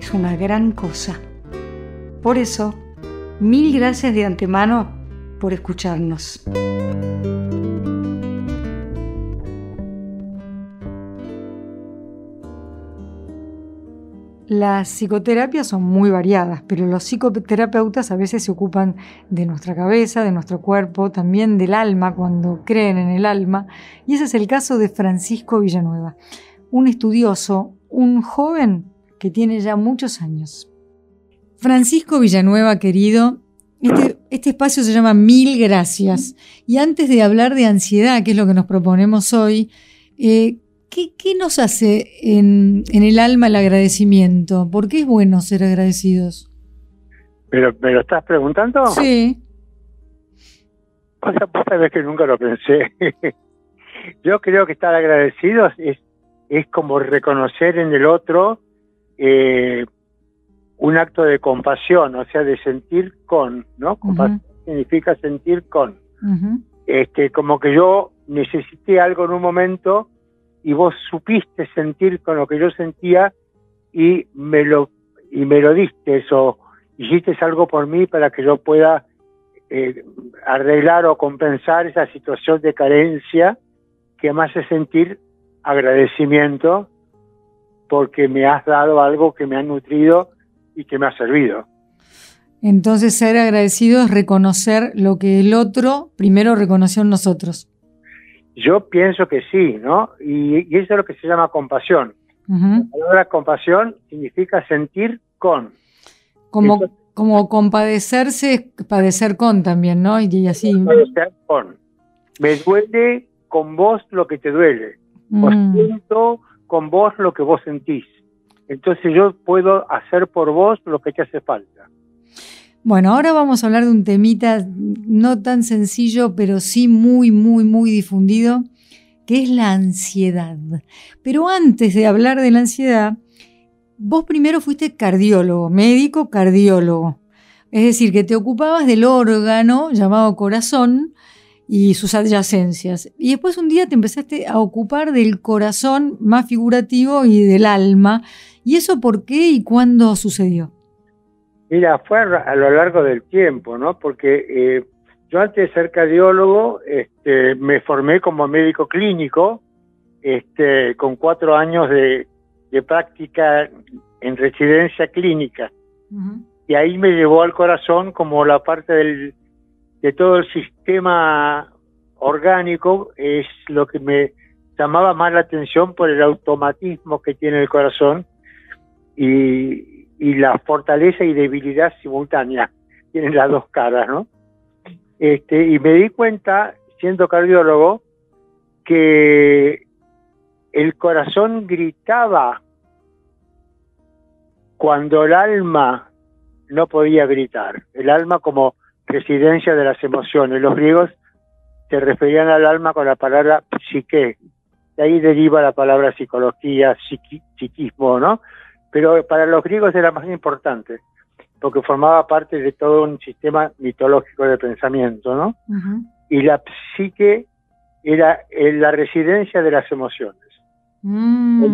es una gran cosa. Por eso, mil gracias de antemano por escucharnos. Las psicoterapias son muy variadas, pero los psicoterapeutas a veces se ocupan de nuestra cabeza, de nuestro cuerpo, también del alma, cuando creen en el alma. Y ese es el caso de Francisco Villanueva, un estudioso, un joven que tiene ya muchos años. Francisco Villanueva, querido, este, este, espacio se llama Mil Gracias. Y antes de hablar de ansiedad, que es lo que nos proponemos hoy, eh, ¿qué, nos hace en, el alma el agradecimiento? ¿Por qué es bueno ser agradecidos? ¿Pero me lo estás preguntando? Sí. O sea, vos sabés que nunca lo pensé. Yo creo que estar agradecidos es, es como reconocer en el otro eh, un acto de compasión, o sea, de sentir con, ¿no? Compasión significa sentir con. este, como que yo necesité algo en un momento y vos supiste sentir con lo que yo sentía y me lo y me lo diste o hiciste algo por mí para que yo pueda eh, arreglar o compensar esa situación de carencia que me hace sentir agradecimiento porque me has dado algo que me ha nutrido y que me ha servido. Entonces ser agradecido es reconocer lo que el otro primero reconoció en nosotros. Yo pienso que sí, ¿no? Y, eso es lo que se llama compasión. La palabra compasión significa sentir con. Como, como compadecerse, padecer con también, ¿no? Y, así. Padecer con. Me duele con vos lo que te duele. Mm. siento con vos lo que vos sentís. Entonces yo puedo hacer por vos lo que te hace falta. Bueno, ahora vamos a hablar de un temita no tan sencillo, pero sí muy, muy, muy difundido, que es la ansiedad. Pero antes de hablar de la ansiedad, vos primero fuiste cardiólogo, médico cardiólogo. Es decir, que te ocupabas del órgano llamado corazón, y sus adyacencias. Y después un día te empezaste a ocupar del corazón más figurativo y del alma. ¿Y eso por qué y cuándo sucedió? Mira, fue a lo largo del tiempo, ¿no? Porque eh, yo antes de ser cardiólogo este, me formé como médico clínico este, con cuatro años de, práctica en residencia clínica. Y ahí me llevó al corazón como la parte del, de todo el sistema orgánico es lo que me llamaba más la atención por el automatismo que tiene el corazón y, la fortaleza y debilidad simultánea. Tienen las dos caras, ¿no? Este, y me di cuenta, siendo cardiólogo, que el corazón gritaba cuando el alma no podía gritar. El alma como residencia de las emociones. Los griegos se referían al alma con la palabra psique. De ahí deriva la palabra psicología, psiquismo, ¿no? Pero para los griegos era más importante, porque formaba parte de todo un sistema mitológico de pensamiento, ¿no? Y la psique era eh, la residencia de las emociones. Mm.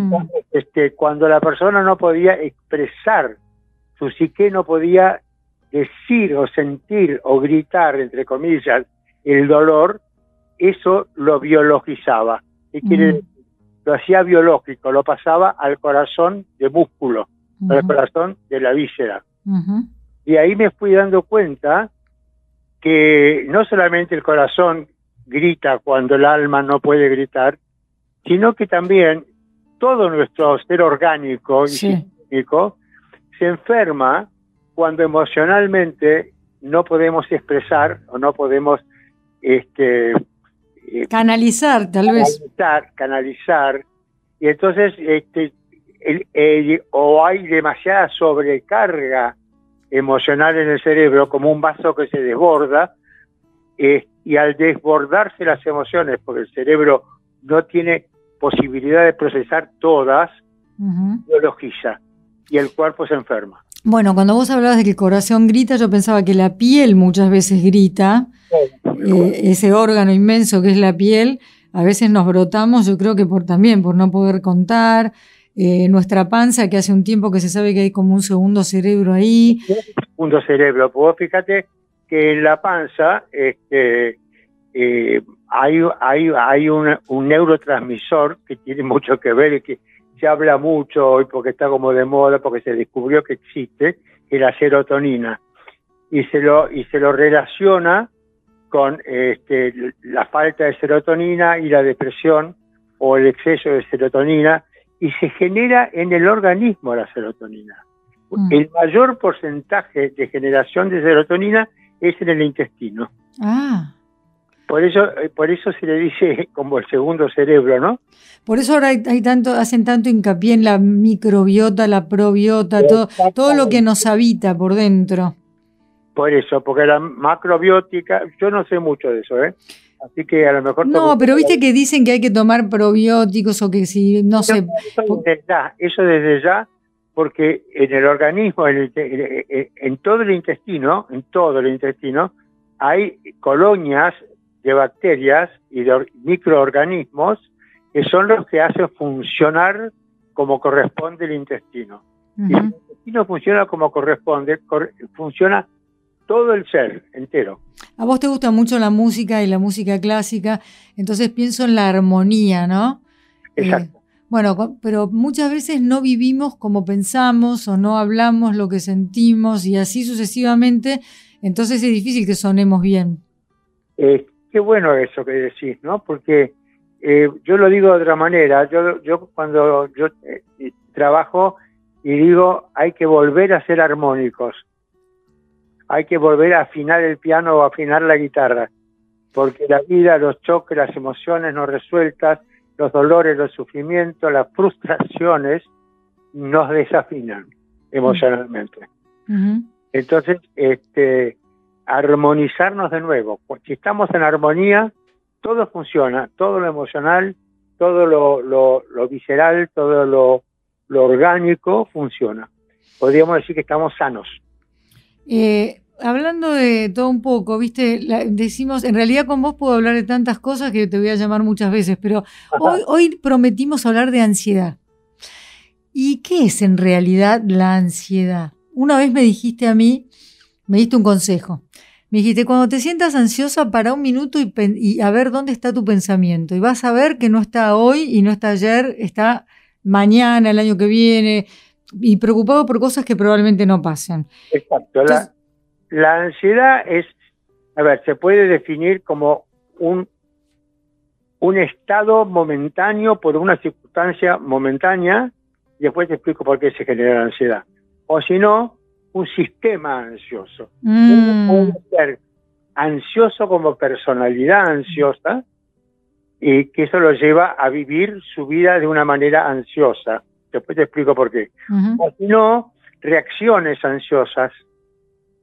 este, cuando la persona no podía expresar su psique, no podía decir o sentir o gritar, entre comillas, el dolor, eso lo biologizaba. ¿Qué quiere decir? Lo hacía biológico, lo pasaba al corazón de músculo, al corazón de la víscera. Y ahí me fui dando cuenta que no solamente el corazón grita cuando el alma no puede gritar, sino que también todo nuestro ser orgánico y psíquico se enferma cuando emocionalmente no podemos expresar o no podemos este eh, canalizar tal vez. canalizar y entonces este o hay demasiada sobrecarga emocional en el cerebro, como un vaso que se desborda, eh, y al desbordarse las emociones, porque el cerebro no tiene posibilidad de procesar todas, biologiza y el cuerpo se enferma. Bueno, cuando vos hablabas de que el corazón grita, yo pensaba que la piel muchas veces grita, eh, ese órgano inmenso que es la piel, a veces nos brotamos, yo creo que por también por no poder contar, eh, nuestra panza, que hace un tiempo que se sabe que hay como un segundo cerebro ahí. Segundo cerebro, pues fíjate que en la panza este, eh, hay, hay, hay un, neurotransmisor que tiene mucho que ver y que se habla mucho hoy porque está como de moda, porque se descubrió que existe, es la serotonina. Y se lo, y se lo relaciona con este, la falta de serotonina y la depresión o el exceso de serotonina y se genera en el organismo la serotonina. Mm. El mayor porcentaje de generación de serotonina es en el intestino. Ah. Por eso, eh, por eso se le dice como el segundo cerebro, ¿no? Por eso ahora hay, tanto, hacen tanto hincapié en la microbiota, la probiota, todo, todo lo que nos habita por dentro. Por eso, porque la macrobiótica, yo no sé mucho de eso, ¿eh? Así que a lo mejor... No, pero viste que dicen que hay que tomar probióticos o que si, no sé... Eso desde ya, eso desde ya, porque en el organismo, en, en todo el intestino, en todo el intestino, hay colonias de bacterias y de microorganismos que son los que hacen funcionar como corresponde el intestino. Y el intestino funciona como corresponde, funciona todo el ser entero. A vos te gusta mucho la música y la música clásica, entonces pienso en la armonía, ¿no? Exacto. Eh, bueno, pero muchas veces no vivimos como pensamos o no hablamos lo que sentimos y así sucesivamente, entonces es difícil que sonemos bien. Eh, qué bueno eso que decís, ¿no? Porque eh, yo lo digo de otra manera, yo, yo cuando yo trabajo y digo hay que volver a ser armónicos, hay que volver a afinar el piano o afinar la guitarra, porque la vida, los choques, las emociones no resueltas, los dolores, los sufrimientos, las frustraciones nos desafinan emocionalmente. Entonces, este, armonizarnos de nuevo. Si estamos en armonía, todo funciona, todo lo emocional, todo lo, lo, visceral, todo lo, lo orgánico funciona. Podríamos decir que estamos sanos. Eh, hablando de todo un poco, viste, decimos, en realidad con vos puedo hablar de tantas cosas que te voy a llamar muchas veces, pero hoy, hoy prometimos hablar de ansiedad. ¿Y qué es en realidad la ansiedad? Una vez me dijiste a mí, me diste un consejo. Me dijiste, cuando te sientas ansiosa, para un minuto y, y, a ver dónde está tu pensamiento. Y vas a ver que no está hoy y no está ayer, está mañana, el año que viene, y preocupado por cosas que probablemente no pasen. Exacto. la, ansiedad es, a ver, se puede definir como un, un estado momentáneo por una circunstancia momentánea, y después te explico por qué se genera la ansiedad. O si no, un sistema ansioso. Mm. Un, ser ansioso como personalidad ansiosa, y que eso lo lleva a vivir su vida de una manera ansiosa. Después te explico por qué. O si no, reacciones ansiosas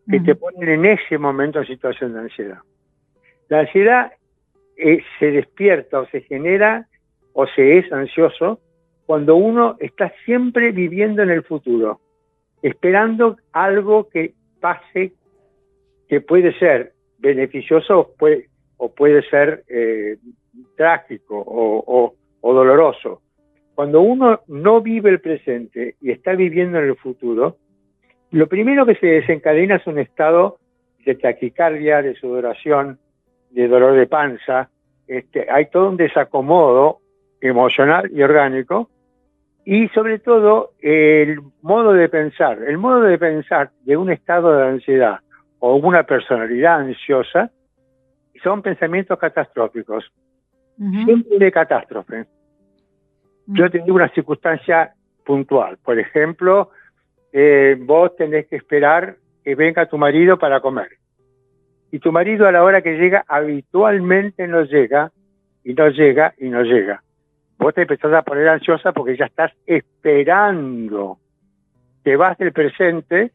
que te ponen en ese momento en situación de ansiedad. La ansiedad eh, se despierta o se genera o se es ansioso cuando uno está siempre viviendo en el futuro, esperando algo que pase que puede ser beneficioso o puede, o puede ser eh, trágico o, o doloroso. Cuando uno no vive el presente y está viviendo en el futuro, lo primero que se desencadena es un estado de taquicardia, de sudoración, de dolor de panza. Este, hay todo un desacomodo emocional y orgánico y sobre todo el modo de pensar. El modo de pensar de un estado de ansiedad o una personalidad ansiosa son pensamientos catastróficos, siempre de catástrofe. Yo tengo una circunstancia puntual. Por ejemplo, eh, vos tenés que esperar que venga tu marido para comer. Y tu marido a la hora que llega habitualmente no llega, y no llega, y no llega. Vos te empezás a poner ansiosa porque ya estás esperando. Te vas del presente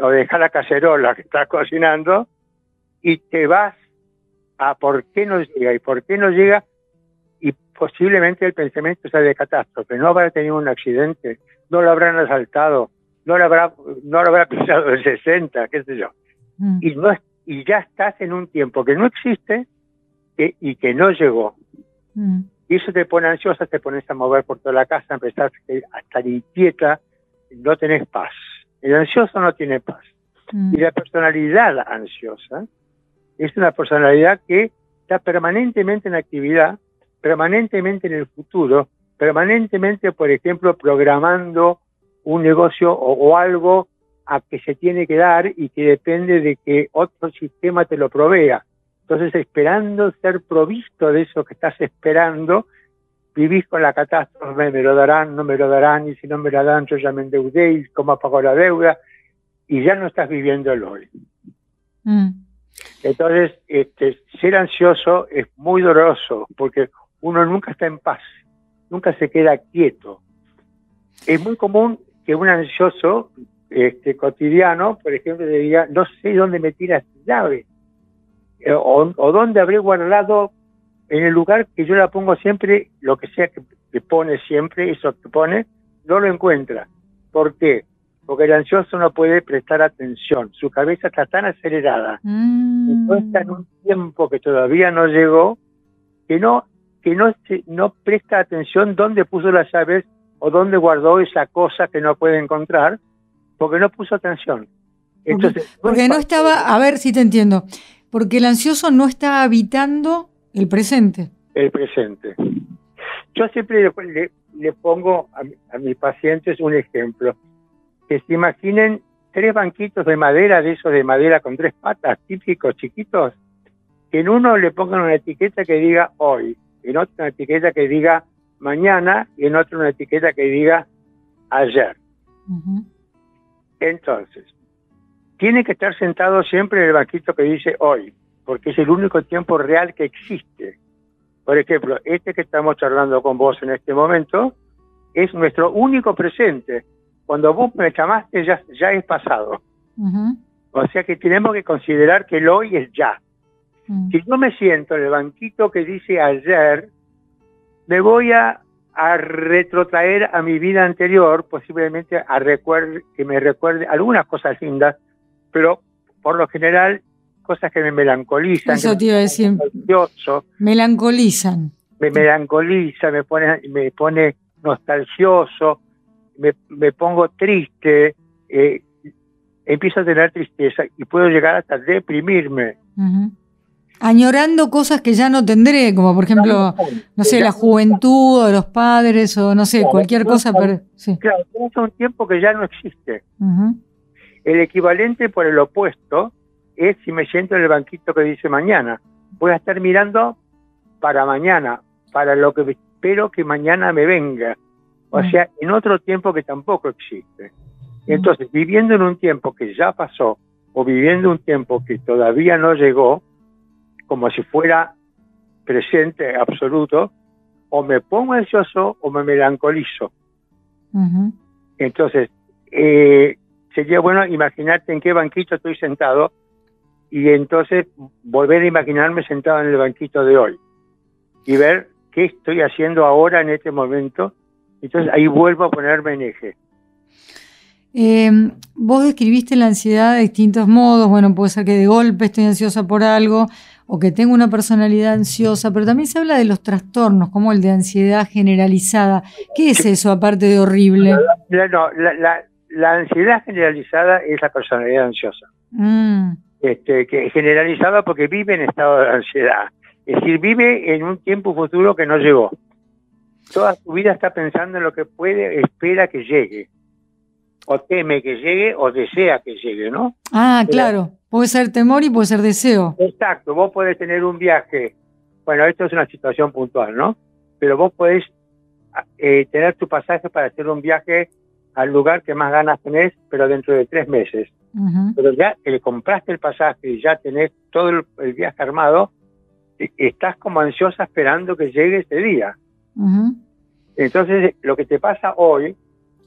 o dejas la cacerola que estás cocinando y te vas a por qué no llega y por qué no llega y posiblemente el pensamiento sea de catástrofe. No habrá tenido un accidente, no lo habrán asaltado, no lo habrá, no lo habrá pisado el 60, qué sé yo. Mm. Y, no, y ya estás en un tiempo que no existe que- y que no llegó. Mm. Y eso te pone ansiosa, te pones a mover por toda la casa, empezás a estar inquieta, no tenés paz. El ansioso no tiene paz. Mm. Y la personalidad ansiosa es una personalidad que está permanentemente en actividad, permanentemente en el futuro, permanentemente, por ejemplo, programando un negocio o, o algo a que se tiene que dar y que depende de que otro sistema te lo provea. Entonces, esperando ser provisto de eso que estás esperando, vivís con la catástrofe, me lo darán, no me lo darán, y si no me lo dan, yo ya me endeudé, y cómo pago la deuda, y ya no estás viviendo el hoy. Mm. Entonces, este, ser ansioso es muy doloroso, porque uno nunca está en paz, nunca se queda quieto. Es muy común que un ansioso este, cotidiano, por ejemplo, diga, no sé dónde metí las llaves, eh, o, o dónde habré guardado en el lugar que yo la pongo siempre, lo que sea que, que pone siempre, eso que pone, no lo encuentra. ¿Por qué? Porque el ansioso no puede prestar atención, su cabeza está tan acelerada Mm. no está en un tiempo que todavía no llegó, que no, que no, no presta atención dónde puso las llaves o dónde guardó esa cosa que no puede encontrar, porque no puso atención. Entonces, Porque no estaba, a ver si te entiendo, porque el ansioso no está habitando el presente. el presente. Yo siempre le, le- le pongo a, mi- a mis pacientes un ejemplo, que se imaginen tres banquitos de madera, de esos de madera con tres patas, típicos, chiquitos, que en uno le pongan una etiqueta que diga hoy, en otro una etiqueta que diga mañana y en otro una etiqueta que diga ayer. Entonces, tiene que estar sentado siempre en el banquito que dice hoy, porque es el único tiempo real que existe. Por ejemplo, este que estamos charlando con vos en este momento es nuestro único presente. Cuando vos me llamaste ya, ya es pasado. O sea que tenemos que considerar que el hoy es ya. Mm. Si yo me siento en el banquito que dice ayer, me voy a, a retrotraer a mi vida anterior, posiblemente a recuerde, que me recuerde algunas cosas lindas, pero por lo general cosas que me melancolizan, Eso te iba a decir. Melancolizan. me melancoliza, me pone, me pone nostalgioso, me, me pongo triste, eh, empiezo a tener tristeza y puedo llegar hasta deprimirme. Añorando cosas que ya no tendré, como por ejemplo, no sé, la juventud o los padres o no sé, cualquier cosa. Pero, sí. Claro, es un tiempo que ya no existe. Ujú. El equivalente por el opuesto es si me siento en el banquito que dice mañana. Voy a estar mirando para mañana, para lo que espero que mañana me venga. O Mm. sea, en otro tiempo que tampoco existe. Entonces, viviendo en un tiempo que ya pasó o viviendo un tiempo que todavía no llegó, como si fuera presente absoluto, o me pongo ansioso o me melancolizo. Entonces, eh, sería bueno imaginarte en qué banquito estoy sentado y entonces volver a imaginarme sentado en el banquito de hoy y ver qué estoy haciendo ahora en este momento. Entonces ahí vuelvo a ponerme en eje. Eh, vos describiste la ansiedad de distintos modos. Bueno, puede ser que de golpe estoy ansiosa por algo o que tengo una personalidad ansiosa, pero también se habla de los trastornos, como el de ansiedad generalizada. ¿Qué es eso aparte de horrible? No, la, la- la ansiedad generalizada es la personalidad ansiosa. Mm, Este, que generalizada porque vive en estado de ansiedad. Es decir, vive en un tiempo futuro que no llegó. Toda su vida está pensando en lo que puede, espera que llegue. O teme que llegue o desea que llegue, ¿no? Ah, Pero- claro. Puede ser temor y puede ser deseo. Exacto, vos podés tener un viaje, bueno, esto es una situación puntual, ¿no? Pero vos podés eh, tener tu pasaje para hacer un viaje al lugar que más ganas tenés, pero dentro de tres meses. Pero ya que le compraste el pasaje y ya tenés todo el, el viaje armado, e- estás como ansiosa esperando que llegue ese día. Entonces, lo que te pasa hoy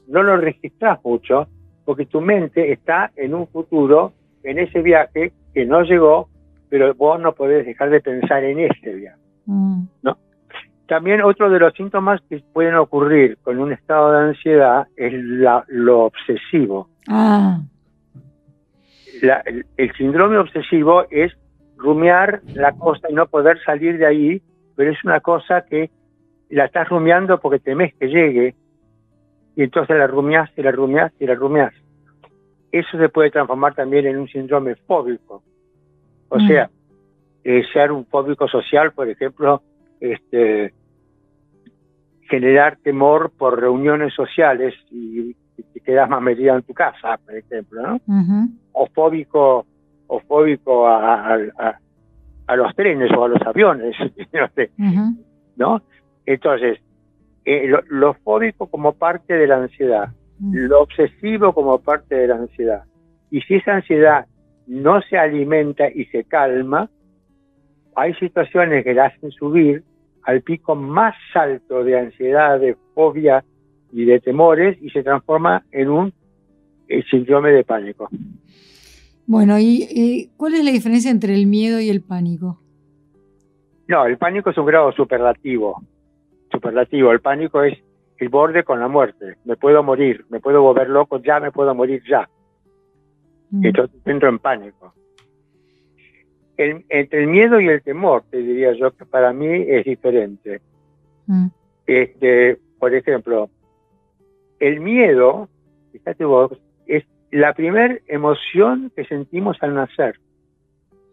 no lo registras mucho porque tu mente está en un futuro, en ese viaje que no llegó, pero vos no podés dejar de pensar en ese viaje. Mm. ¿no? También otro de los síntomas que pueden ocurrir con un estado de ansiedad es lo obsesivo. Ah. el, síndrome obsesivo es rumiar la cosa y no poder salir de ahí, pero es una cosa que la estás rumiando porque temes que llegue y entonces la rumias y la rumias y la rumias. Eso se puede transformar también en un síndrome fóbico. O mm. sea, eh, ser un fóbico social, por ejemplo, este, generar temor por reuniones sociales y, te quedas más metida en tu casa, por ejemplo, ¿no? O fóbico, o fóbico a, los trenes o a los aviones, ¿no? Entonces, eh, lo, fóbico como parte de la ansiedad, lo obsesivo como parte de la ansiedad. Y si esa ansiedad no se alimenta y se calma, hay situaciones que la hacen subir al pico más alto de ansiedad, de fobia y de temores y se transforma en un eh, síndrome de pánico. Bueno, ¿y cuál es la diferencia entre el miedo y el pánico? No, el pánico es un grado superlativo. Superlativo. El pánico es el borde con la muerte. Me puedo morir, me puedo volver loco, ya me puedo morir ya. Mm. Entonces entro en pánico entre el miedo y el temor, te diría yo que para mí es diferente. Mm. Este, por ejemplo, el miedo, fíjate vos, es la primera emoción que sentimos al nacer.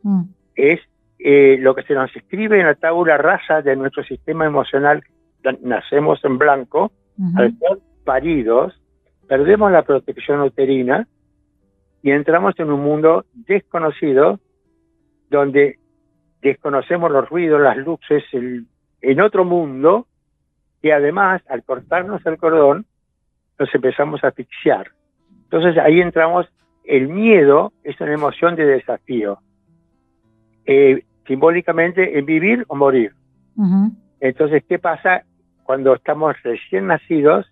Mm. Es eh, lo que se nos escribe en la tabla rasa de nuestro sistema emocional. Nacemos en blanco, al ser paridos, perdemos la protección uterina y entramos en un mundo desconocido donde desconocemos los ruidos, las luces, en otro mundo, y además, al cortarnos el cordón, nos empezamos a asfixiar. Entonces ahí entramos, el miedo es una emoción de desafío. Eh, simbólicamente en vivir o morir. Entonces, ¿qué pasa cuando estamos recién nacidos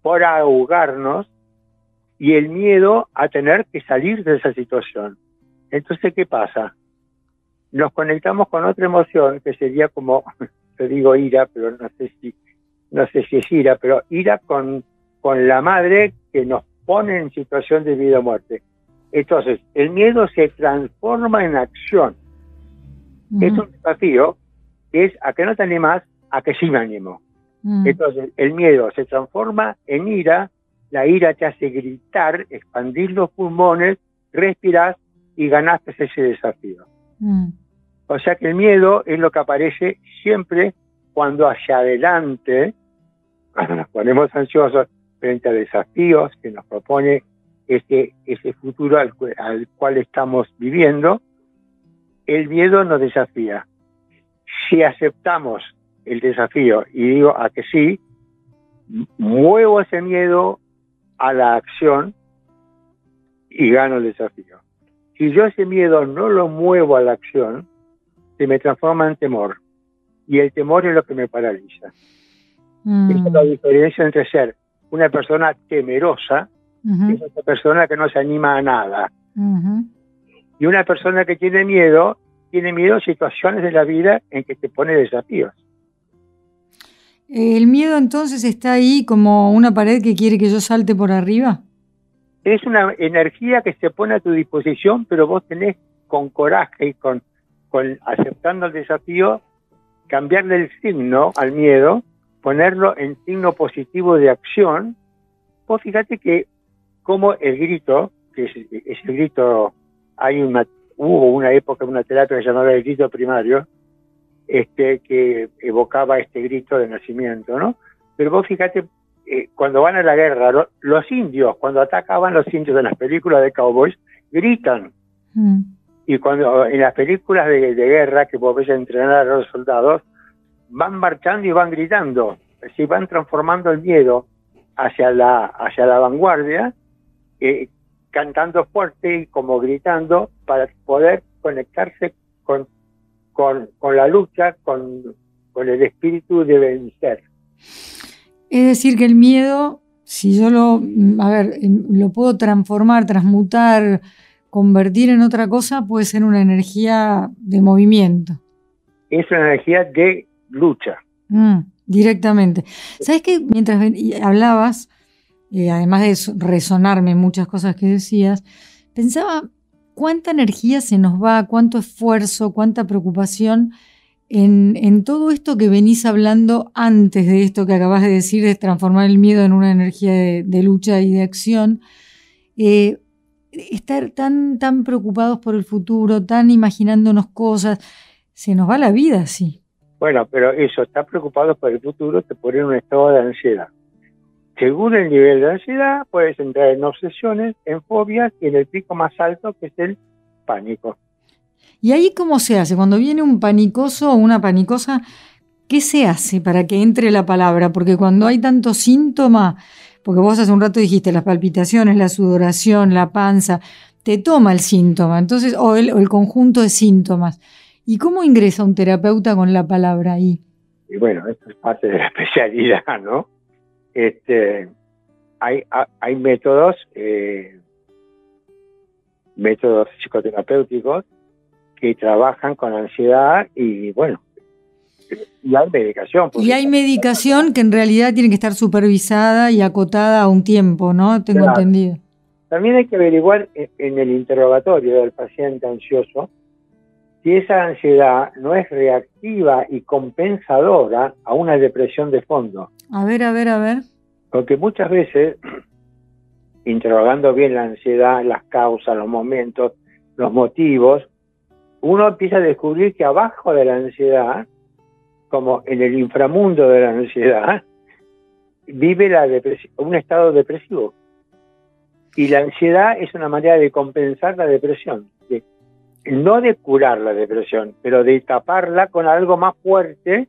por ahogarnos y el miedo a tener que salir de esa situación? Entonces, ¿qué pasa? Nos conectamos con otra emoción que sería como, te digo ira, pero no sé si, no sé si es ira, pero ira con, con la madre que nos pone en situación de vida o muerte. Entonces, el miedo se transforma en acción. Es un desafío es a que no te animas, a que sí me animo. Entonces, el miedo se transforma en ira, la ira te hace gritar, expandir los pulmones, respirar y ganaste ese desafío. Mm. O sea que el miedo es lo que aparece siempre cuando hacia adelante, cuando nos ponemos ansiosos frente a desafíos que nos propone ese, ese futuro al, cual estamos viviendo, el miedo nos desafía. Si aceptamos el desafío y digo a que sí, muevo ese miedo a la acción y gano el desafío. Si yo ese miedo no lo muevo a la acción, se me transforma en temor. Y el temor es lo que me paraliza. Mm. Esa es la diferencia entre ser una persona temerosa y una persona que no se anima a nada. Y una persona que tiene miedo, tiene miedo a situaciones de la vida en que te pone desafíos. ¿El miedo entonces está ahí como una pared que quiere que yo salte por arriba? Es una energía que se pone a tu disposición, pero vos tenés con coraje y con, aceptando el desafío, cambiarle el signo al miedo, ponerlo en signo positivo de acción. Vos fíjate que como el grito, que es, ese grito, hay una, hubo una época, una terapia llamaba el grito primario, este, que evocaba este grito de nacimiento, ¿no? Pero vos fíjate eh, cuando van a la guerra, los indios, cuando atacaban los indios en las películas de cowboys, gritan. Mm. Y cuando en las películas de, guerra que vos ves entrenar a los soldados, van marchando y van gritando. Si van transformando el miedo hacia la, hacia la vanguardia, eh, cantando fuerte y como gritando para poder conectarse con, con, con la lucha, con, con el espíritu de vencer. Es decir, que el miedo, si yo lo, a ver, em, lo puedo transformar, transmutar, convertir en otra cosa, puede ser una energía de movimiento. Es una energía de lucha. Mm, directamente. ¿Sabes que Mientras hablabas, eh, además de resonarme muchas cosas que decías, pensaba cuánta energía se nos va, cuánto esfuerzo, cuánta preocupación en, todo esto que venís hablando antes de esto que acabas de decir, de transformar el miedo en una energía de, lucha y de acción. Eh, estar tan, preocupados por el futuro, tan imaginándonos cosas, se nos va la vida así. Bueno, pero eso, estar preocupado por el futuro te pone en un estado de ansiedad. Según el nivel de ansiedad, puedes entrar en obsesiones, en fobias y en el pico más alto, que es el pánico. ¿Y ahí cómo se hace? Cuando viene un panicoso o una panicosa, ¿qué se hace para que entre la palabra? Porque cuando hay tantos síntomas, porque vos hace un rato dijiste las palpitaciones, la sudoración, la panza, te toma el síntoma, entonces, o el, o el conjunto de síntomas. ¿Y cómo ingresa un terapeuta con la palabra ahí? Y bueno, esto es parte de la especialidad, ¿no? Este, hay, hay métodos, eh, métodos psicoterapéuticos que trabajan con ansiedad y bueno, y hay medicación. Y hay medicación que en realidad tiene que estar supervisada y acotada a un tiempo, ¿no? Tengo entendido. También hay que averiguar en el interrogatorio del paciente ansioso si esa ansiedad no es reactiva y compensadora a una depresión de fondo. A ver, a ver, a ver. Porque muchas veces, interrogando bien la ansiedad, las causas, los momentos, los motivos, uno empieza a descubrir que abajo de la ansiedad, como en el inframundo de la ansiedad, vive la un estado depresivo. Y la ansiedad es una manera de compensar la depresión no de curar la depresión, pero de taparla con algo más fuerte,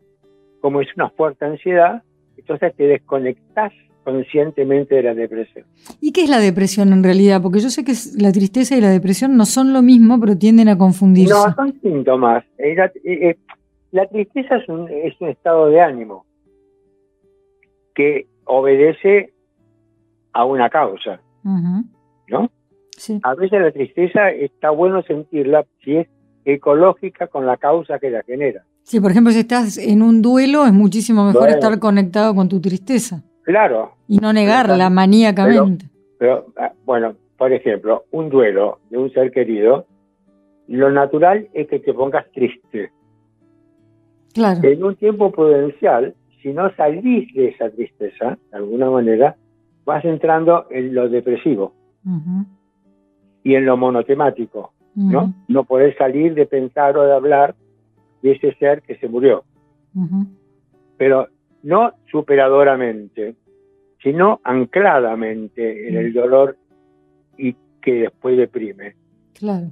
como es una fuerte ansiedad, entonces te desconectas conscientemente de la depresión. ¿Y qué es la depresión en realidad? Porque yo sé que la tristeza y la depresión no son lo mismo, pero tienden a confundirse. No, son síntomas. Eh, eh, la, tristeza es un, es un estado de ánimo que obedece a una causa, ¿no? A veces la tristeza está bueno sentirla si es ecológica con la causa que la genera. Sí, por ejemplo, si estás en un duelo, es muchísimo mejor estar conectado con tu tristeza. Claro. Y no negarla maníacamente. Pero, ah, bueno, por ejemplo, un duelo de un ser querido, lo natural es que te pongas triste. Claro. En un tiempo prudencial, si no salís de esa tristeza, de alguna manera, vas entrando en lo depresivo y en lo monotemático, ¿no? No poder salir de pensar o de hablar de ese ser que se murió. Pero no superadoramente, sino ancladamente en el dolor y que después deprime. Claro.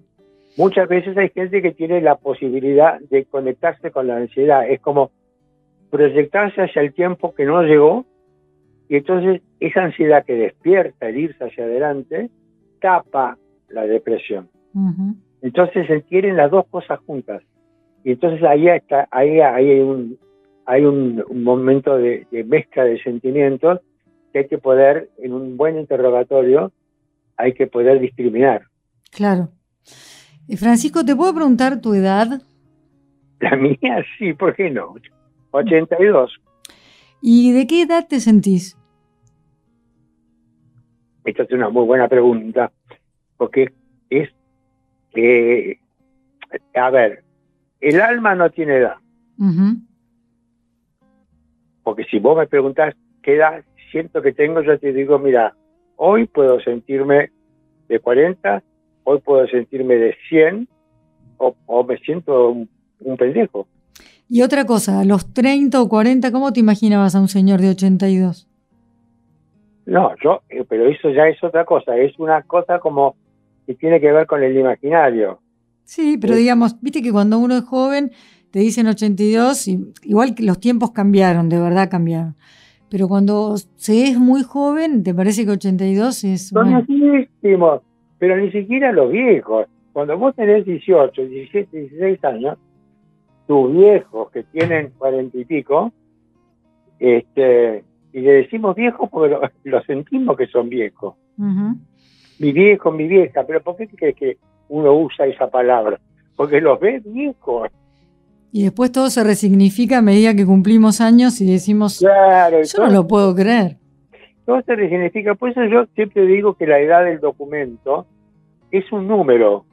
Muchas veces hay gente que tiene la posibilidad de conectarse con la ansiedad. Es como proyectarse hacia el tiempo que no llegó y entonces esa ansiedad que despierta el irse hacia adelante tapa la depresión. Entonces se quieren las dos cosas juntas. Y entonces ahí está, ahí, hay un hay un, momento de, mezcla de sentimientos que hay que poder, en un buen interrogatorio, hay que poder discriminar. Claro. Eh, Francisco, ¿te puedo preguntar tu edad? La mía sí, ¿por qué no? 82. ¿Y de qué edad te sentís? Esta es una muy buena pregunta porque es, que, a ver, el alma no tiene edad. Porque si vos me preguntás qué edad siento que tengo, yo te digo, mira, hoy puedo sentirme de 40, hoy puedo sentirme de 100, o, me siento un, un, pendejo. Y otra cosa, a los 30 o 40, ¿cómo te imaginabas a un señor de 82? No, yo, eh, pero eso ya es otra cosa, es una cosa como y tiene que ver con el imaginario. Sí, pero digamos, viste que cuando uno es joven te dicen 82, y, igual que los tiempos cambiaron, de verdad cambiaron. Pero cuando se es muy joven, ¿te parece que 82 es... Son pero ni siquiera los viejos. Cuando vos tenés 18, 17, 16 años, tus viejos que tienen 40 y pico, este, y le decimos viejos porque lo, sentimos que son viejos. Mi viejo, mi vieja, pero ¿por qué crees que uno usa esa palabra? Porque los ve viejos. Y después todo se resignifica a medida que cumplimos años y decimos, claro, yo no lo puedo creer. Todo se resignifica. Por eso yo siempre digo que la edad del documento es un número,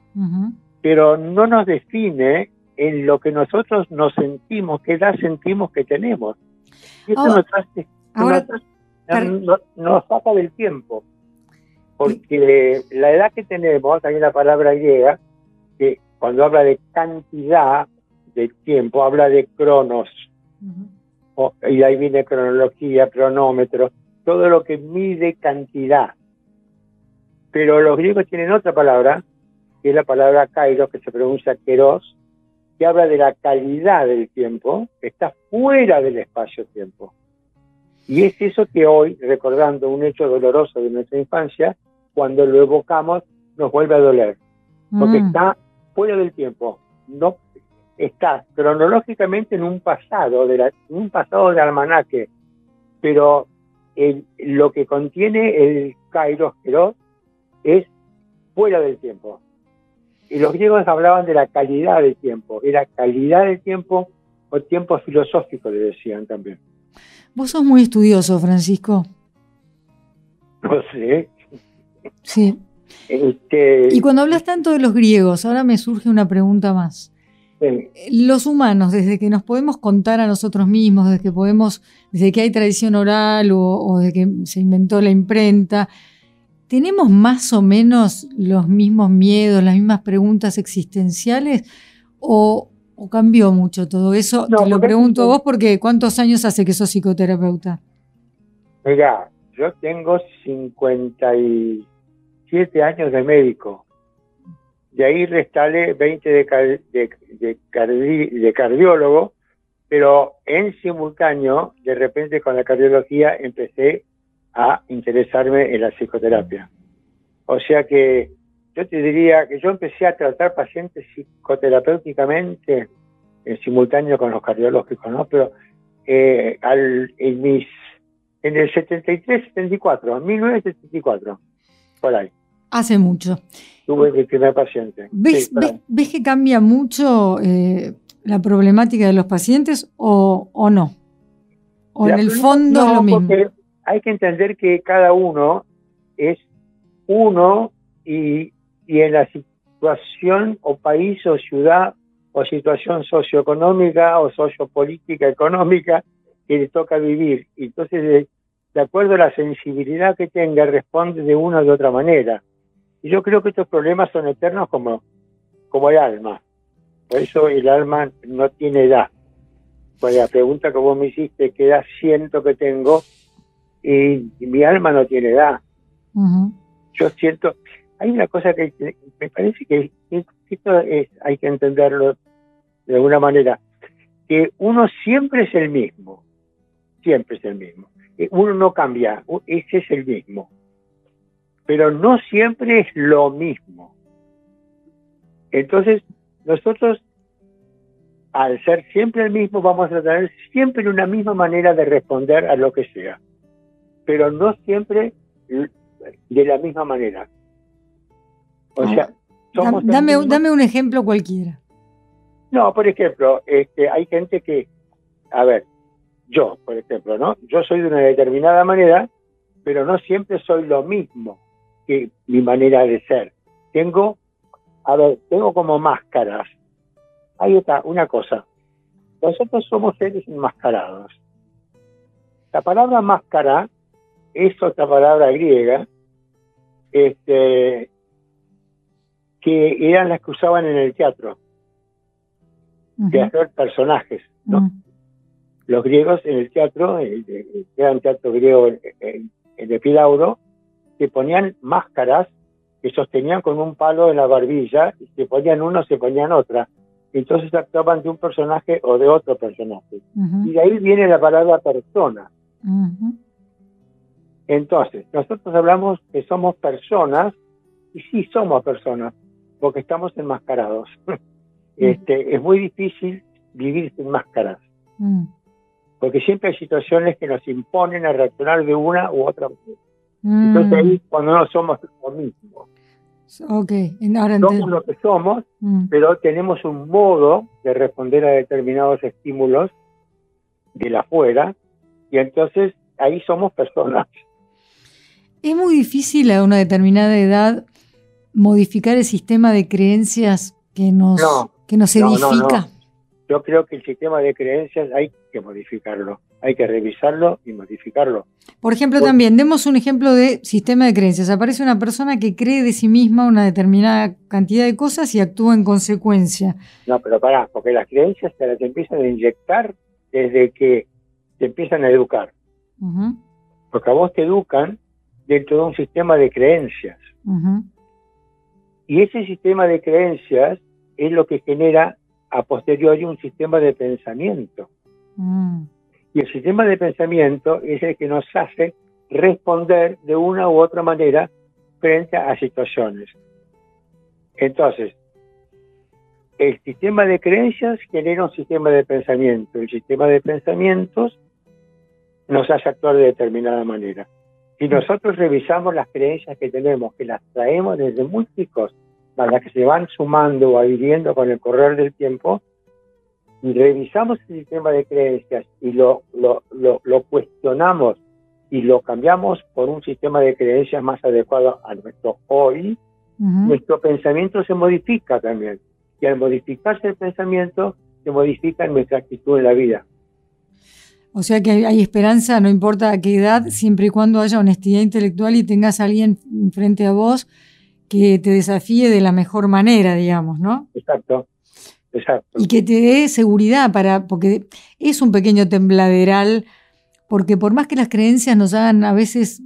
pero no nos define en lo que nosotros nos sentimos, qué edad sentimos que tenemos. Y eso nos, saca del tiempo, porque la edad que tenemos, hay una palabra griega que cuando habla de cantidad de tiempo, habla de cronos, y ahí viene cronología, cronómetro, todo lo que mide cantidad. Pero los griegos tienen otra palabra, que es la palabra kairos, que se pronuncia keros, que habla de la calidad del tiempo, que está fuera del espacio-tiempo. Y es eso que hoy, recordando un hecho doloroso de nuestra infancia, cuando lo evocamos, nos vuelve a doler. Porque mm. está fuera del tiempo. No está cronológicamente en un pasado, de un pasado de almanaque, pero lo que contiene el kairos es fuera del tiempo. Y los griegos hablaban de la calidad del tiempo, era calidad del tiempo o tiempo filosófico, le decían también. Vos sos muy estudioso, Francisco. No sé. Sí. Este, y cuando hablas tanto de los griegos, ahora me surge una pregunta más. Los humanos, desde que nos podemos contar a nosotros mismos, desde que podemos, desde que hay tradición oral o, o desde que se inventó la imprenta, ¿tenemos más o menos los mismos miedos, las mismas preguntas existenciales? ¿O, cambió mucho todo eso? Te lo pregunto a vos porque ¿cuántos años hace que sos psicoterapeuta? Mira, yo tengo 57 años de médico. De ahí restale 20 de, de, de cardiólogo, pero en simultáneo, de repente con la cardiología empecé a interesarme en la psicoterapia. O sea que yo te diría que yo empecé a tratar pacientes psicoterapéuticamente en simultáneo con los cardiológicos, ¿no? Pero eh, al, en, mis, en el 73, 74, 1974, por ahí. Hace mucho. Tuve mi primer paciente. ¿Ves, ves, que cambia mucho eh, la problemática de los pacientes o, o no? ¿O en el fondo es lo mismo? hay que entender que cada uno es uno y, en la situación o país o ciudad o situación socioeconómica o sociopolítica económica que le toca vivir. Entonces, de, acuerdo a la sensibilidad que tenga, responde de una u otra manera. Y yo creo que estos problemas son eternos como, como el alma. Por eso el alma no tiene edad. Pues la pregunta que vos me hiciste, ¿qué edad siento que tengo? y, mi alma no tiene edad. Yo siento, hay una cosa que me parece que esto es, hay que entenderlo de alguna manera, que uno siempre es el mismo, siempre es el mismo. Uno no cambia, ese es el mismo. Pero no siempre es lo mismo. Entonces, nosotros, al ser siempre el mismo, vamos a tener siempre una misma manera de responder a lo que sea pero no siempre de la misma manera. O ah, sea, dame, dame un ejemplo cualquiera. No, por ejemplo, este, hay gente que, a ver, yo, por ejemplo, ¿no? Yo soy de una determinada manera, pero no siempre soy lo mismo que mi manera de ser. Tengo, a ver, tengo como máscaras. Hay otra, una cosa. Nosotros somos seres enmascarados. La palabra máscara es otra palabra griega, este, que eran las que usaban en el teatro, de hacer personajes, ¿no? Los griegos en el teatro, el, gran teatro griego en, el Epidauro, se ponían máscaras que sostenían con un palo en la barbilla, y se ponían uno, se ponían otra. Entonces actuaban de un personaje o de otro personaje. Y de ahí viene la palabra persona. Entonces, nosotros hablamos que somos personas, y sí somos personas, porque estamos enmascarados. Este, es muy difícil vivir sin máscaras. Porque siempre hay situaciones que nos imponen a reaccionar de una u otra manera. Mm, Entonces ahí cuando no somos lo mismo. ok, ahora Somos lo que somos, Mm. pero tenemos un modo de responder a determinados estímulos de la afuera, y entonces ahí somos personas. Es muy difícil a una determinada edad modificar el sistema de creencias que nos, No, que nos no, no, edifica. no. Yo creo que el sistema de creencias hay que modificarlo, hay que revisarlo y modificarlo. Por ejemplo, también, demos un ejemplo de sistema de creencias. Aparece una persona que cree de sí misma una determinada cantidad de cosas y actúa en consecuencia. No, pero pará, porque las creencias te las empiezan a inyectar desde que te empiezan a educar. Porque a vos te educan dentro de un sistema de creencias. Y ese sistema de creencias es lo que genera a posteriori un sistema de pensamiento. mm, Y el sistema de pensamiento es el que nos hace responder de una u otra manera frente a situaciones. Entonces, el sistema de creencias genera un sistema de pensamiento. El sistema de pensamientos nos hace actuar de determinada manera. Si nosotros revisamos las creencias que tenemos, que las traemos desde muy chicos, las que se van sumando o adhiriendo con el correr del tiempo, revisamos el sistema de creencias y lo, lo, lo, lo cuestionamos y lo cambiamos por un sistema de creencias más adecuado a nuestro hoy, nuestro pensamiento se modifica también. Y al modificarse el pensamiento, se modifica nuestra actitud en la vida. O sea que hay- hay esperanza, no importa a qué edad, siempre y cuando haya honestidad intelectual y tengas a alguien frente a vos que te desafíe de la mejor manera, digamos, ¿no? Exacto. Exacto. Y que te dé seguridad para, porque es un pequeño tembladeral, porque por más que las creencias nos hagan a veces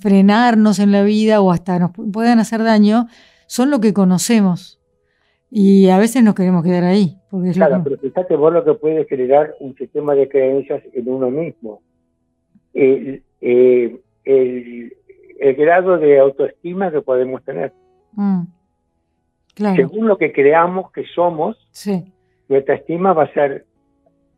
frenarnos en la vida o hasta nos pu- puedan hacer daño, son lo que conocemos. Y a veces nos queremos quedar ahí. Porque es lo Claro, pero fíjate vos lo que puede generar un sistema de creencias en uno mismo. El, eh, el, el grado de autoestima que podemos tener. Mm. Claro, Según lo que creamos que somos, sí. nuestra estima va a ser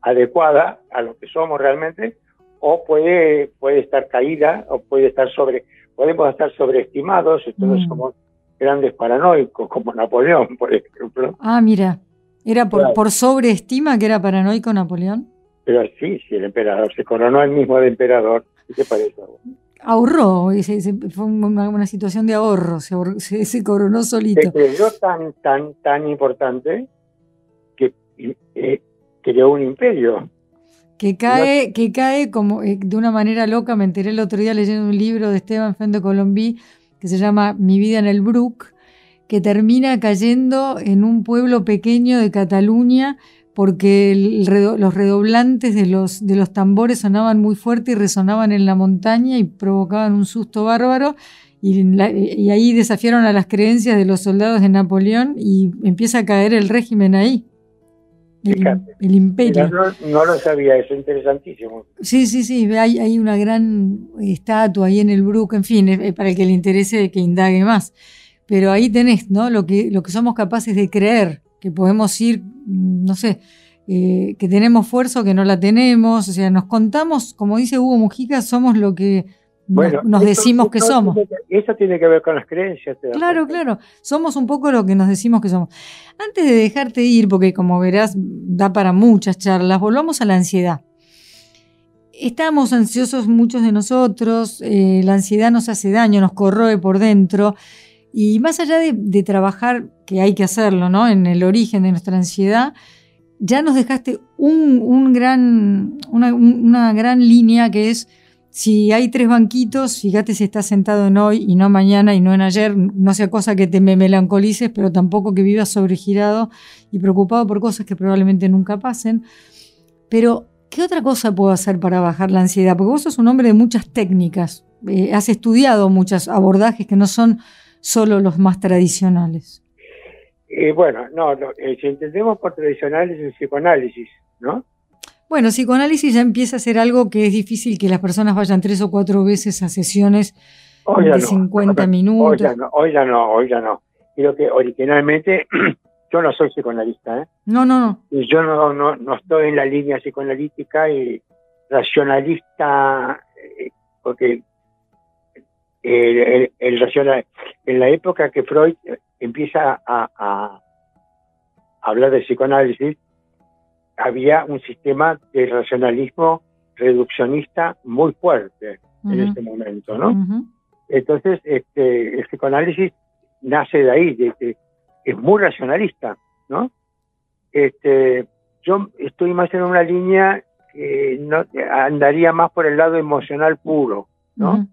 adecuada a lo que somos realmente, o puede, puede estar caída, o puede estar sobre, podemos estar sobreestimados, entonces Mm. somos grandes paranoicos, como Napoleón, por ejemplo. Ah, mira, era por, Claro. por sobreestima que era paranoico Napoleón. Pero sí, si el emperador se coronó el mismo de emperador, ¿qué te parece? Ahorró, ese- fue una, una situación de ahorro, se, ahorró- se- se coronó solito. Se creyó tan, tan, tan importante que eh, creó un imperio. Que cae, que cae como eh, de una manera loca, me enteré el otro día leyendo un libro de Esteban Fende Colombí que se llama Mi vida en el Brook, que termina cayendo en un pueblo pequeño de Cataluña porque el los redoblantes de los, de los tambores sonaban muy fuerte y resonaban en la montaña y provocaban un susto bárbaro. Y, la- y ahí desafiaron a las creencias de los soldados de Napoleón y empieza a caer el régimen ahí. El, Fíjate. el imperio. No, no lo sabía, eso interesantísimo. Sí, sí, sí, hay, hay una gran estatua ahí en el Brook, en fin, para el que le interese que indague más. Pero ahí tenés, ¿no? Lo que, lo que somos capaces de creer, que podemos ir, mm, no sé, eh, que tenemos fuerza o que no la tenemos, o sea, nos contamos, como dice Hugo Mujica, somos lo que nos, Bueno, nos eso- decimos que somos. tiene que- Eso tiene que ver con las creencias. ¿te das Claro, claro. Somos un poco lo que nos decimos que somos. Antes de dejarte ir, porque como verás, da para muchas charlas, volvamos a la ansiedad. Estamos ansiosos muchos de nosotros, eh, la ansiedad nos hace daño, nos corroe por dentro. Y más allá de, trabajar, que hay que hacerlo, ¿no? En el origen de nuestra ansiedad, ya nos dejaste una gran línea que es si hay tres banquitos, fíjate si estás sentado en hoy y no mañana y no en ayer, no sea cosa que te me melancolices, pero tampoco que vivas sobregirado y preocupado por cosas que probablemente nunca pasen. Pero, ¿qué otra cosa puedo hacer para bajar la ansiedad? Porque vos sos un hombre de muchas técnicas, eh, has estudiado muchos abordajes que no son solo los más tradicionales. Eh, bueno, no, eh, si entendemos por tradicional es el psicoanálisis, ¿no? Bueno, psicoanálisis ya empieza a ser algo que es difícil que las personas vayan tres o cuatro veces a sesiones Hoy de no. 50 Hoy minutos. ya no, hoy ya no, hoy ya no. Creo que originalmente yo no soy psicoanalista, ¿eh? No, no, no. Y yo no, no, no estoy en la línea psicoanalítica y, racionalista, eh, porque el, el, racional, en la época que Freud empieza a, a hablar de psicoanálisis, había un sistema de racionalismo reduccionista muy fuerte en ese momento, ¿no? Entonces, este, el psicoanálisis nace de ahí, de, es muy racionalista, ¿no? Este, yo estoy más en una línea que no, andaría más por el lado emocional puro, ¿no?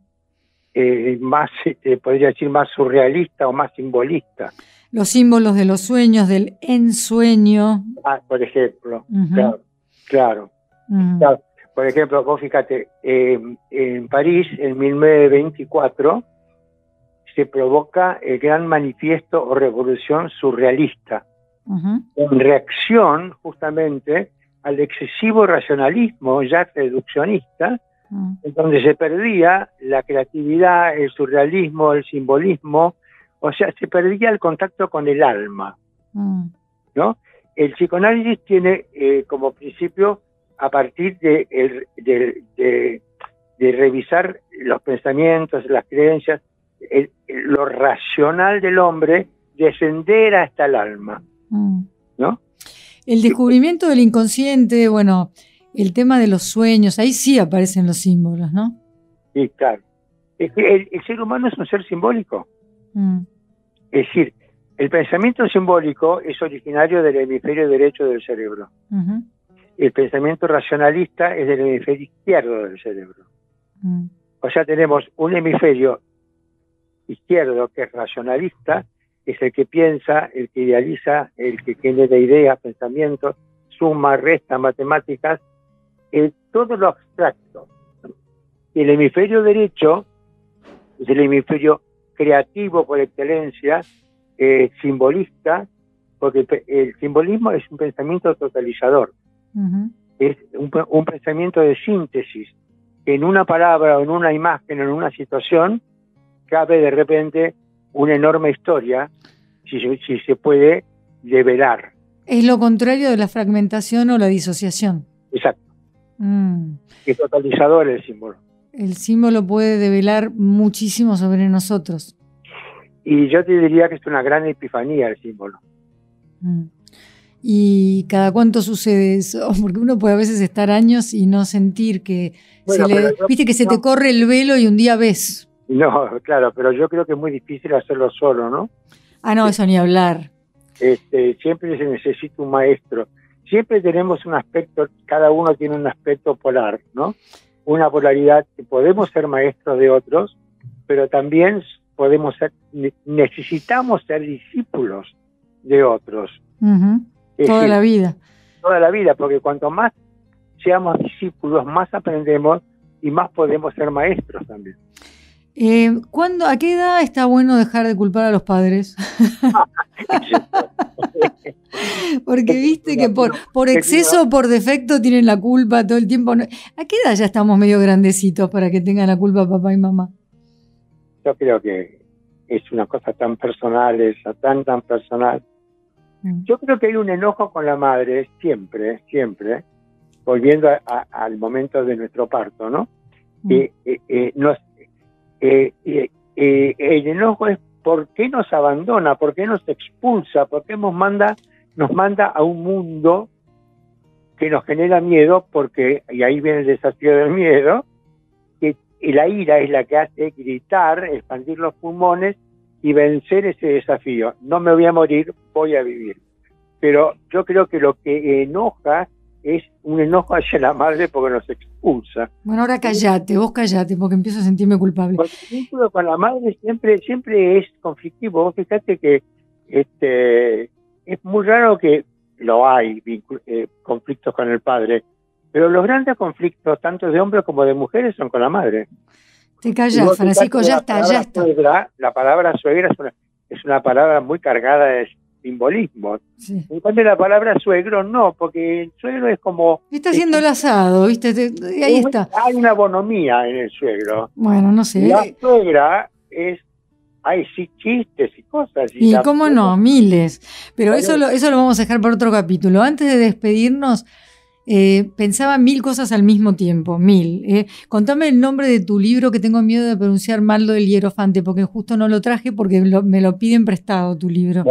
Eh, más, este, podría decir, más surrealista o más simbolista. Los símbolos de los sueños, del ensueño. Ah, por ejemplo, claro, claro, Por ejemplo, vos fíjate, eh, en París, en 1924, se provoca el gran manifiesto o revolución surrealista, en reacción justamente al excesivo racionalismo ya reduccionista, en donde se perdía la creatividad, el surrealismo, el simbolismo, o sea, se perdía el contacto con el alma, ¿no? El psicoanálisis tiene eh, como principio, a partir de, de, revisar los pensamientos, las creencias, lo racional del hombre, descender hasta el alma, ¿no? El descubrimiento del inconsciente, bueno, el tema de los sueños, ahí sí aparecen los símbolos, ¿no? Sí, claro. Es que el, ser humano es un ser simbólico. Mm. Es decir, el pensamiento simbólico es originario del hemisferio derecho del cerebro. El pensamiento racionalista es del hemisferio izquierdo del cerebro. Mm. O sea, tenemos un hemisferio izquierdo que es racionalista, es el que piensa, el que idealiza, el que tiene de ideas, pensamientos, suma, resta, matemáticas, todo lo abstracto. el hemisferio derecho es el hemisferio creativo por excelencia, eh, simbolista, porque el simbolismo es un pensamiento totalizador. Es un, pensamiento de síntesis. En una palabra o en una imagen o en una situación cabe de repente una enorme historia si, si se puede develar. Es lo contrario de la fragmentación o la disociación. Exacto. Mm. Es totalizador el símbolo. El símbolo puede develar muchísimo sobre nosotros. Y yo te diría que es una gran epifanía el símbolo. Mm. ¿Y cada cuánto sucede eso? Porque uno puede a veces estar años y no sentir que se le, viste que se te corre el velo y un día ves. No, claro, pero yo creo que es muy difícil hacerlo solo, ¿no? Ah, no, eso ni hablar. Este, siempre se necesita un maestro siempre tenemos un aspecto, cada uno tiene un aspecto polar, ¿no? Una polaridad que podemos ser maestros de otros, pero también podemos ser, necesitamos ser discípulos de otros. Toda la vida. Toda la vida, porque cuanto más seamos discípulos, más aprendemos y más podemos ser maestros también. Eh, ¿A qué edad está bueno dejar de culpar a los padres? Porque viste que por, por exceso o por defecto tienen la culpa todo el tiempo. ¿A qué edad ya estamos medio grandecitos para que tengan la culpa papá y mamá? Yo creo que es una cosa tan personal, esa, tan, tan personal. Mm. Yo creo que hay un enojo con la madre, siempre, siempre, volviendo al momento de nuestro parto, ¿no? Mm. Eh, eh, nos, eh, el enojo es por qué nos abandona, por qué nos expulsa, por qué nos manda, nos manda a un mundo que nos genera miedo, porque, y ahí viene el desafío del miedo, que la ira es la que hace gritar, expandir los pulmones y vencer ese desafío. No me voy a morir, voy a vivir. Pero yo creo que lo que enoja es un enojo hacia la madre porque nos expulsa. Bueno, ahora callate, vos callate, porque empiezo a sentirme culpable. Porque el vínculo con la madre siempre, siempre es conflictivo. Vos fíjate que este, es muy raro que lo hay, eh, conflictos con el padre, pero los grandes conflictos, tanto de hombres como de mujeres, son con la madre. Te callas, Francisco, ya está, ya está. la palabra suegra es una, es una palabra muy cargada de simbolismo. En cuanto la palabra suegro, no, porque el suegro es como... Está haciendo el asado, ¿viste? Ahí está. Hay una bonomía en el suegro. Bueno, no sé. La suegra es... Hay sí chistes y cosas. Y, cómo no, miles. Pero eso lo, eso lo vamos a dejar para otro capítulo. Antes de despedirnos, eh, pensaba mil cosas al mismo tiempo, mil. Eh. Contame el nombre de tu libro que tengo miedo de pronunciar mal lo del hierofante, porque justo no lo traje porque me lo piden prestado tu libro.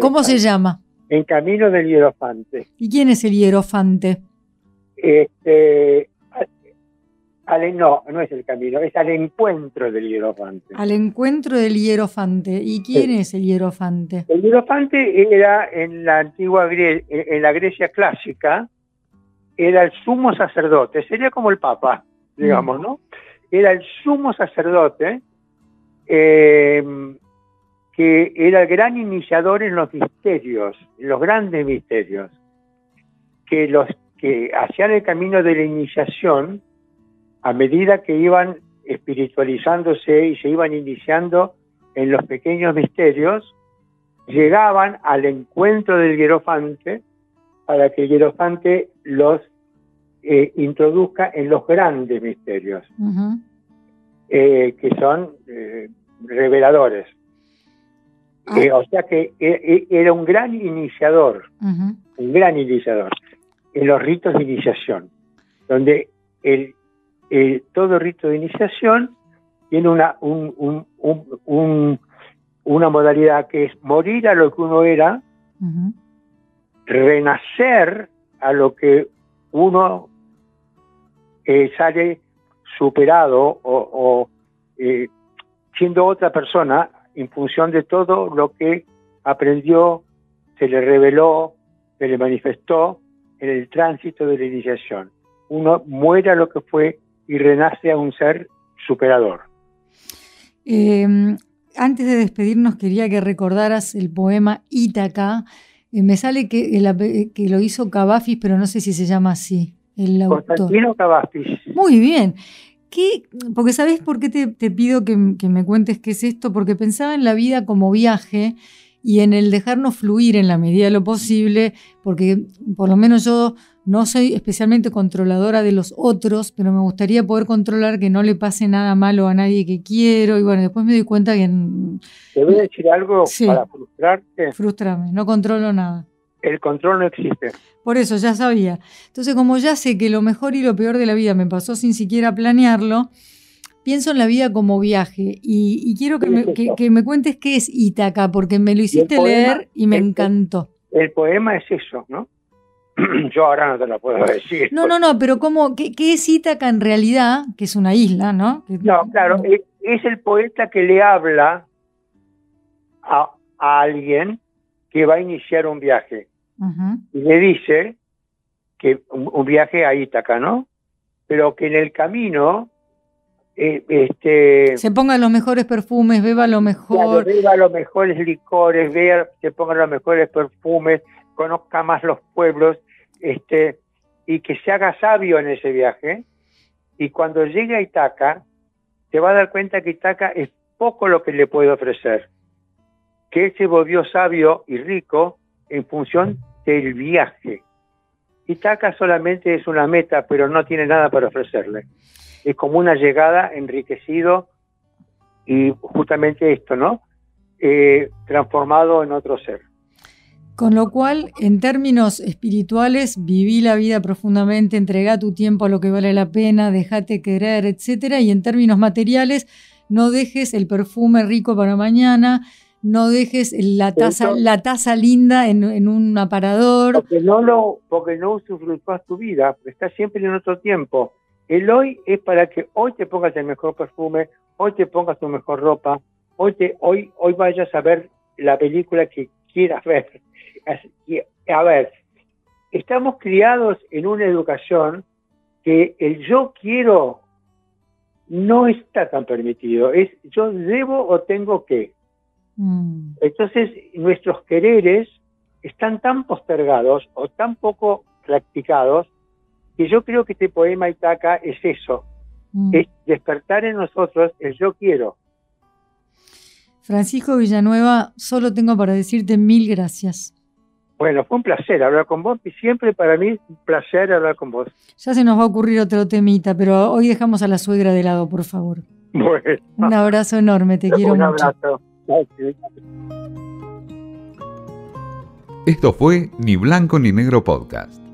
¿Cómo se llama? En Camino del Hierofante. ¿Y quién es el hierofante? Este, no, no es el camino, es al encuentro del hierofante. Al encuentro del hierofante. ¿Y quién es el hierofante? El hierofante era en la antigua en la Grecia clásica, era el sumo sacerdote, sería como el papa, digamos, ¿no? Era el sumo sacerdote eh, que era el gran iniciador en los misterios, en los grandes misterios, que los que hacían el camino de la iniciación a medida que iban espiritualizándose y se iban iniciando en los pequeños misterios, llegaban al encuentro del hierofante para que el hierofante los eh, introduzca en los grandes misterios, eh, que son eh, reveladores. Ah. o sea que era un gran iniciador, un gran iniciador en los ritos de iniciación, donde el eh, todo rito de iniciación tiene una, una modalidad que es morir a lo que uno era, renacer a lo que uno eh, sale superado o, eh, siendo otra persona en función de todo lo que aprendió, se le reveló, se le manifestó en el tránsito de la iniciación. Uno muere a lo que fue y renace a un ser superador. Em, antes de despedirnos, quería que recordaras el poema Ítaca. Eh, me sale que, que, lo hizo Cavafis, pero no sé si se llama así. El Constantino Cavafis. Muy bien. ¿Qué, porque ¿sabes por qué te, te pido que, que, me cuentes qué es esto? Porque pensaba en la vida como viaje y en el dejarnos fluir en la medida de lo posible, porque por lo menos yo no soy especialmente controladora de los otros, pero me gustaría poder controlar que no le pase nada malo a nadie que quiero. Y bueno, después me doy cuenta que... ¿Te voy a decir algo para frustrarte? Frustrame, no controlo nada. El control no existe. Por eso, ya sabía. Entonces, como ya sé que lo mejor y lo peor de la vida me pasó sin siquiera planearlo, pienso en la vida como viaje y, quiero que me, cuentes qué es Ítaca, porque me lo hiciste leer y me encantó. El poema es eso, ¿no? Yo ahora no te lo puedo decir. No, no, no, pero ¿cómo, qué, es Ítaca en realidad? Que es una isla, ¿no? No, claro, es, el poeta que le habla a, alguien que va a iniciar un viaje. Y le dice que un, viaje a Ítaca, ¿no? Pero que en el camino eh, este, se pongan los mejores perfumes, beba lo mejor. beba los mejores licores, vea, se pongan los mejores perfumes, conozca más los pueblos este, y que se haga sabio en ese viaje. Y cuando llegue a Itaca, se va a dar cuenta que Itaca es poco lo que le puede ofrecer. Que él se volvió sabio y rico en función del viaje. Itaca solamente es una meta, pero no tiene nada para ofrecerle. Es como una llegada enriquecido y justamente esto, ¿no? Eh, transformado en otro ser. Con lo cual, en términos espirituales, viví la vida profundamente, entrega tu tiempo a lo que vale la pena, déjate querer, etc. Y en términos materiales, no dejes el perfume rico para mañana, no dejes la taza, la taza linda en, un aparador. Porque no lo, porque no tu vida, estás siempre en otro tiempo. El hoy es para que hoy te pongas el mejor perfume, hoy te pongas tu mejor ropa, hoy te, hoy, hoy vayas a ver la película que quieras ver a ver, estamos criados en una educación que el yo quiero no está tan permitido, es yo debo o tengo que. Mm. Entonces nuestros quereres están tan postergados o tan poco practicados que yo creo que este poema Itaca es eso, mm. es despertar en nosotros el yo quiero. Francisco Villanueva, solo tengo para decirte mil gracias. Bueno, fue un placer hablar con vos y siempre para mí es un placer hablar con vos. Ya se nos va a ocurrir otro temita, pero hoy dejamos a la suegra de lado, por favor. Bueno. Un abrazo enorme, te quiero mucho. Un abrazo. Esto fue Ni Blanco ni Negro Podcast.